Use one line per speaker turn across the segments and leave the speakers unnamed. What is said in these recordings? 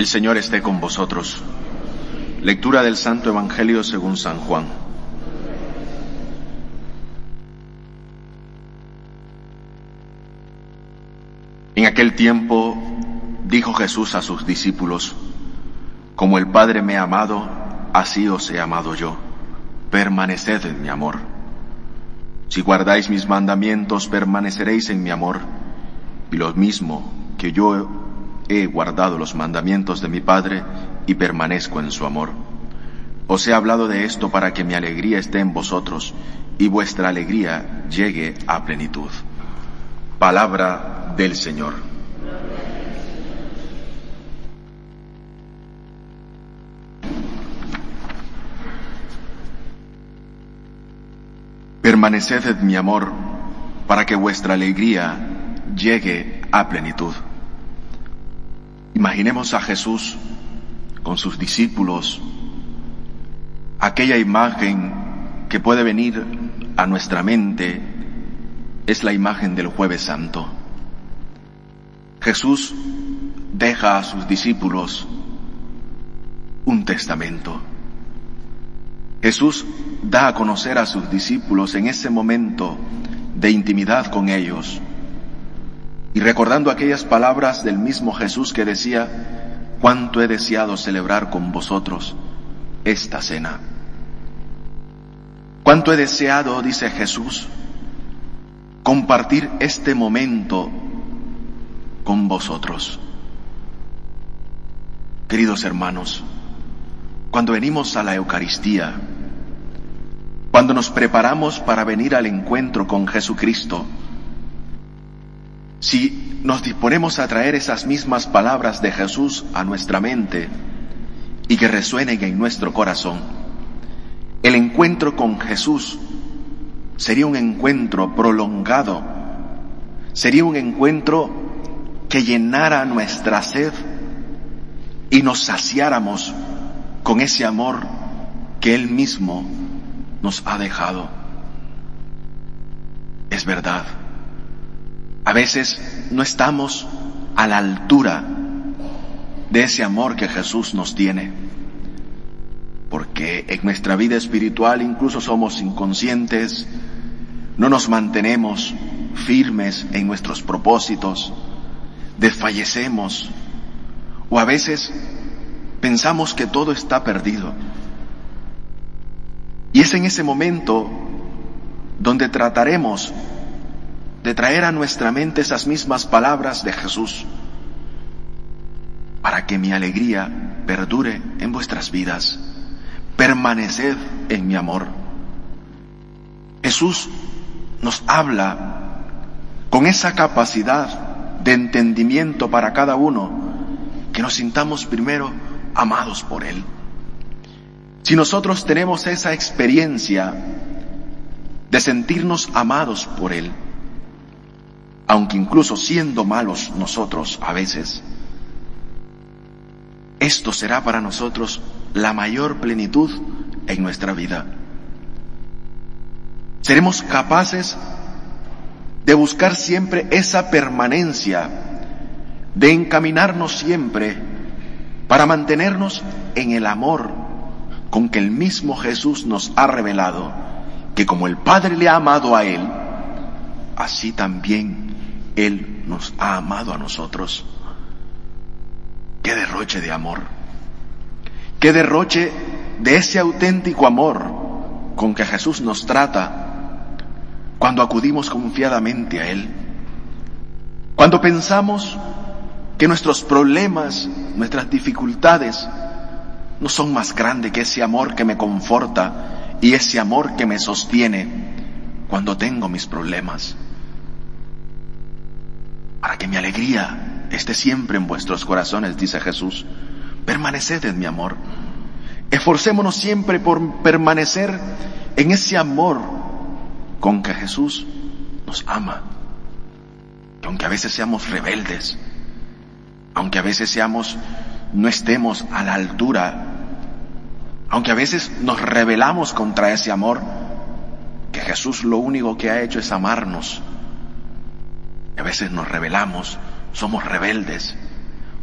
El Señor esté con vosotros. Lectura del Santo Evangelio según San Juan. En aquel tiempo dijo Jesús a sus discípulos, Como el Padre me ha amado, así os he amado yo. Permaneced en mi amor. Si guardáis mis mandamientos, permaneceréis en mi amor. Y lo mismo que yo he guardado los mandamientos de mi Padre y permanezco en su amor. Os he hablado de esto para que mi alegría esté en vosotros y vuestra alegría llegue a plenitud. Palabra del Señor. Permaneced en mi amor para que vuestra alegría llegue a plenitud. Imaginemos a Jesús con sus discípulos, aquella imagen que puede venir a nuestra mente es la imagen del jueves santo. Jesús deja a sus discípulos un testamento. Jesús da a conocer a sus discípulos en ese momento de intimidad con ellos y recordando aquellas palabras del mismo Jesús que decía, cuánto he deseado celebrar con vosotros esta cena. Cuánto he deseado, dice Jesús, compartir este momento con vosotros. Queridos hermanos, cuando venimos a la Eucaristía, cuando nos preparamos para venir al encuentro con Jesucristo, si nos disponemos a traer esas mismas palabras de Jesús a nuestra mente y que resuenen en nuestro corazón, el encuentro con Jesús sería un encuentro prolongado, sería un encuentro que llenara nuestra sed y nos saciáramos con ese amor que Él mismo nos ha dejado. Es verdad, a veces no estamos a la altura de ese amor que Jesús nos tiene, porque en nuestra vida espiritual incluso somos inconscientes, no nos mantenemos firmes en nuestros propósitos, desfallecemos o a veces pensamos que todo está perdido. Y es en ese momento donde trataremos de traer a nuestra mente esas mismas palabras de Jesús para que mi alegría perdure en vuestras vidas. Permaneced en mi amor. Jesús nos habla con esa capacidad de entendimiento para cada uno, que nos sintamos primero amados por Él. Si nosotros tenemos esa experiencia de sentirnos amados por Él, aunque incluso siendo malos nosotros a veces, esto será para nosotros la mayor plenitud en nuestra vida. Seremos capaces de buscar siempre esa permanencia, de encaminarnos siempre para mantenernos en el amor con que el mismo Jesús nos ha revelado, que como el Padre le ha amado a Él, así también Él nos ha amado a nosotros. Qué derroche de amor, qué derroche de ese auténtico amor con que Jesús nos trata cuando acudimos confiadamente a Él. Cuando pensamos que nuestros problemas, nuestras dificultades, no son más grandes que ese amor que me conforta y ese amor que me sostiene cuando tengo mis problemas. Para que mi alegría esté siempre en vuestros corazones, dice Jesús, permaneced en mi amor. Esforcémonos siempre por permanecer en ese amor con que Jesús nos ama. Que aunque a veces seamos rebeldes, aunque a veces seamos, no estemos a la altura, aunque a veces nos rebelamos contra ese amor, que Jesús lo único que ha hecho es amarnos. A veces nos rebelamos, somos rebeldes,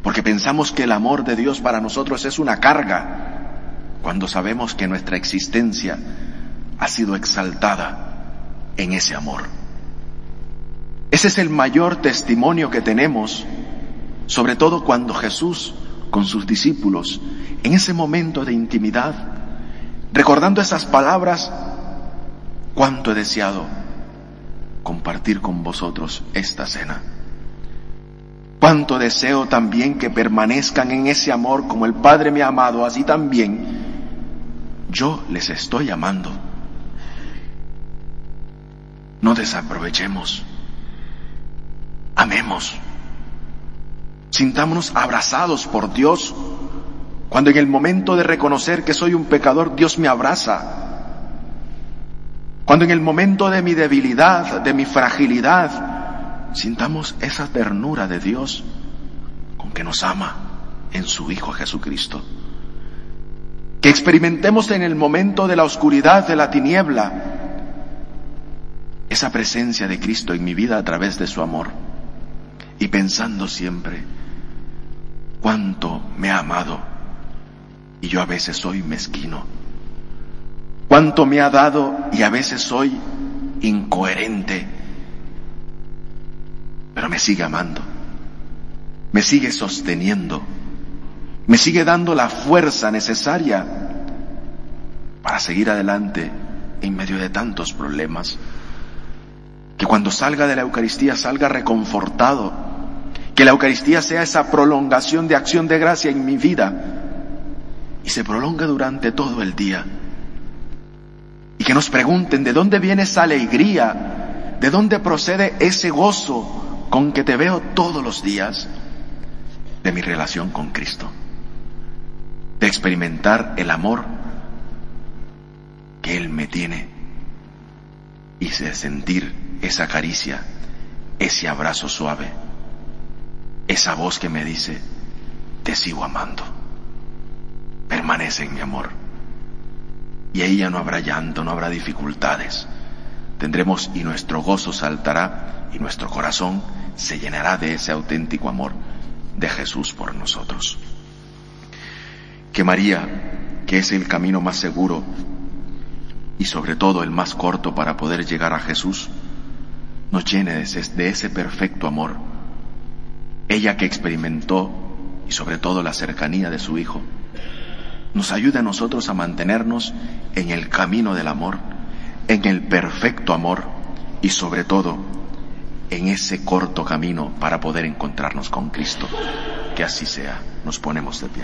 porque pensamos que el amor de Dios para nosotros es una carga, cuando sabemos que nuestra existencia ha sido exaltada en ese amor. Ese es el mayor testimonio que tenemos, sobre todo cuando Jesús con sus discípulos, en ese momento de intimidad, recordando esas palabras, cuánto he deseado compartir con vosotros esta cena. Cuánto deseo también que permanezcan en ese amor como el Padre me ha amado, así también yo les estoy amando. No desaprovechemos. Amemos. Sintámonos abrazados por Dios. Cuando en el momento de reconocer que soy un pecador, Dios me abraza. Cuando en el momento de mi debilidad, de mi fragilidad, sintamos esa ternura de Dios con que nos ama en su Hijo Jesucristo. Que experimentemos en el momento de la oscuridad, de la tiniebla, esa presencia de Cristo en mi vida a través de su amor. Y pensando siempre, cuánto me ha amado y yo a veces soy mezquino. Cuánto me ha dado y a veces soy incoherente. Pero me sigue amando. Me sigue sosteniendo. Me sigue dando la fuerza necesaria para seguir adelante en medio de tantos problemas. Que cuando salga de la Eucaristía salga reconfortado. Que la Eucaristía sea esa prolongación de acción de gracia en mi vida y se prolonga durante todo el día. Que nos pregunten de dónde viene esa alegría, de dónde procede ese gozo con que te veo todos los días de mi relación con Cristo, de experimentar el amor que Él me tiene y de sentir esa caricia, ese abrazo suave, esa voz que me dice, te sigo amando, permanece en mi amor. Y ahí no habrá llanto, no habrá dificultades. Tendremos y nuestro gozo saltará y nuestro corazón se llenará de ese auténtico amor de Jesús por nosotros. Que María, que es el camino más seguro y sobre todo el más corto para poder llegar a Jesús, nos llene de ese perfecto amor. Ella que experimentó y sobre todo la cercanía de su Hijo, nos ayude a nosotros a mantenernos en el camino del amor, en el perfecto amor y sobre todo en ese corto camino para poder encontrarnos con Cristo. Que así sea. Nos ponemos de pie.